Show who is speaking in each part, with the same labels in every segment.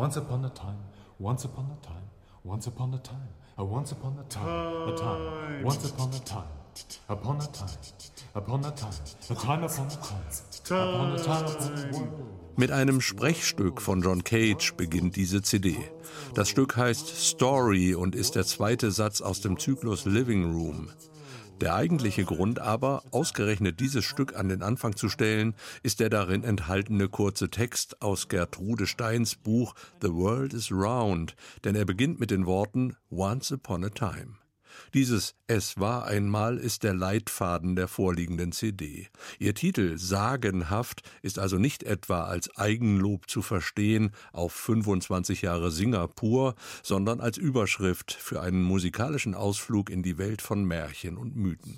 Speaker 1: once upon a time, once upon a time, once upon a time, a once upon a time, a time, once upon a time, upon a time, upon a time, a time upon a time, upon a time upon a world.
Speaker 2: Mit einem Sprechstück von John Cage beginnt diese CD. Das Stück heißt Story und ist der zweite Satz aus dem Zyklus Living Room. Der eigentliche Grund aber, ausgerechnet dieses Stück an den Anfang zu stellen, ist der darin enthaltene kurze Text aus Gertrude Steins Buch The World is Round, denn er beginnt mit den Worten Once upon a time. Dieses Es war einmal ist der Leitfaden der vorliegenden CD. Ihr Titel Sagenhaft ist also nicht etwa als Eigenlob zu verstehen auf 25 Jahre Singapur, sondern als Überschrift für einen musikalischen Ausflug in die Welt von Märchen und Mythen.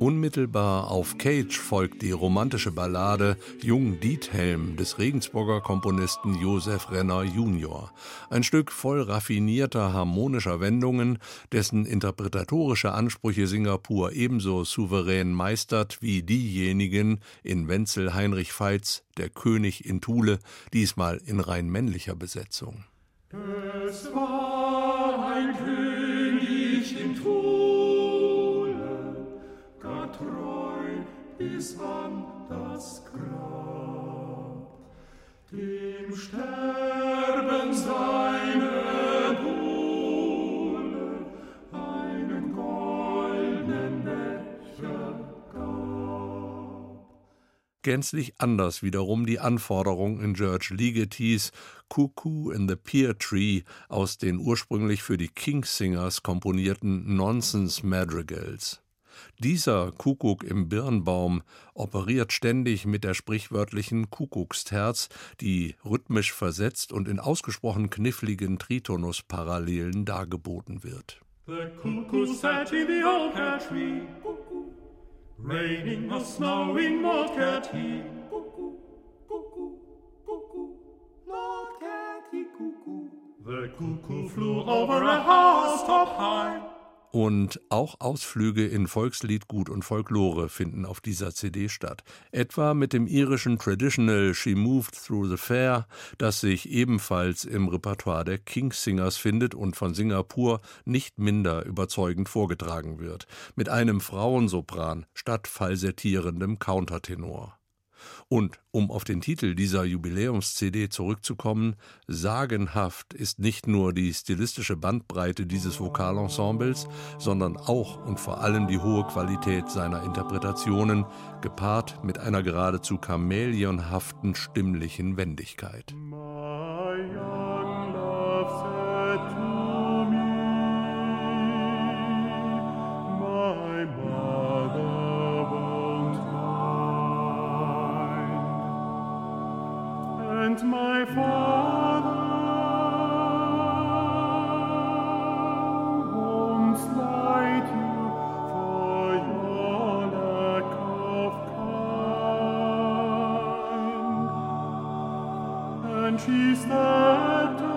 Speaker 2: Unmittelbar auf Cage folgt die romantische Ballade Jung Diethelm des Regensburger Komponisten Josef Renner junior. Ein Stück voll raffinierter harmonischer Wendungen, dessen interpretatorische Ansprüche Singapur ebenso souverän meistert wie diejenigen in Wenzel Heinrich Veits Der König in Thule, diesmal in rein männlicher Besetzung. Es war ein König in Thule bis an das Grab. Dem Sterben seine Buhle einen goldenen Becher gab. Gänzlich anders wiederum die Anforderung in George Ligetys Cuckoo in the Pear Tree aus den ursprünglich für die Kingsingers komponierten Nonsense Madrigals. Dieser Kuckuck im Birnbaum operiert ständig mit der sprichwörtlichen Kuckucksterz, die rhythmisch versetzt und in ausgesprochen kniffligen Tritonusparallelen dargeboten wird. The cuckoo sat in the old pear tree, raining or snowing, not cared he. The cuckoo flew over a housetop high. Und auch Ausflüge in Volksliedgut und Folklore finden auf dieser CD statt. Etwa mit dem irischen Traditional She Moved Through the Fair, das sich ebenfalls im Repertoire der Kingsingers findet und von Singapur nicht minder überzeugend vorgetragen wird. Mit einem Frauensopran statt falsettierendem Countertenor. Und um auf den Titel dieser Jubiläums-CD zurückzukommen, sagenhaft ist nicht nur die stilistische Bandbreite dieses Vokalensembles, sondern auch und vor allem die hohe Qualität seiner Interpretationen, gepaart mit einer geradezu chamäleonhaften stimmlichen Wendigkeit. ci
Speaker 3: state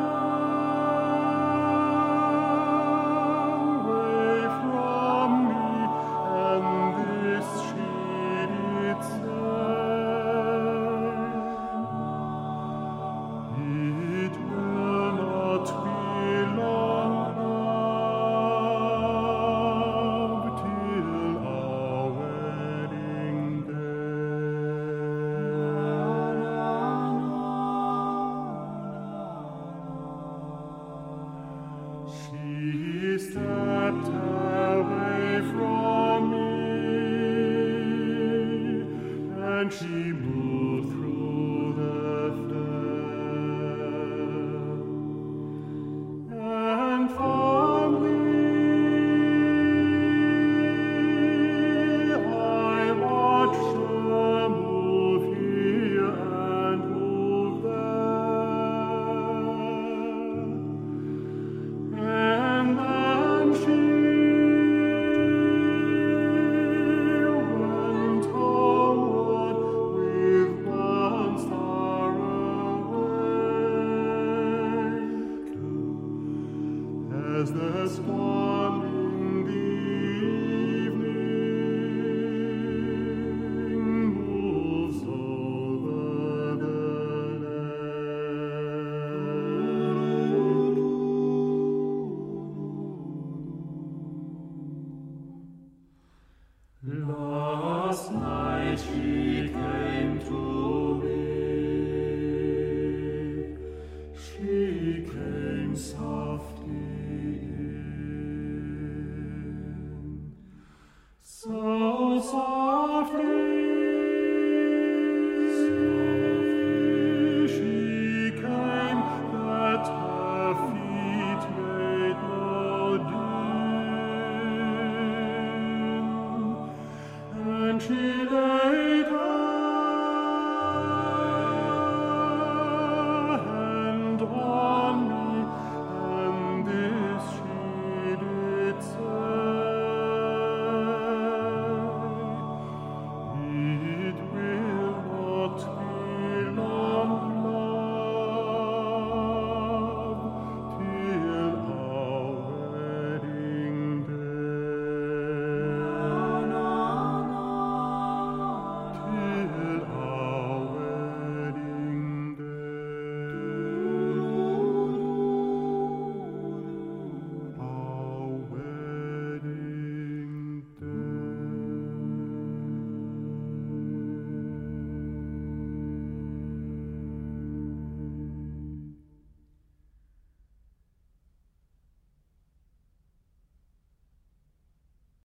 Speaker 3: ci so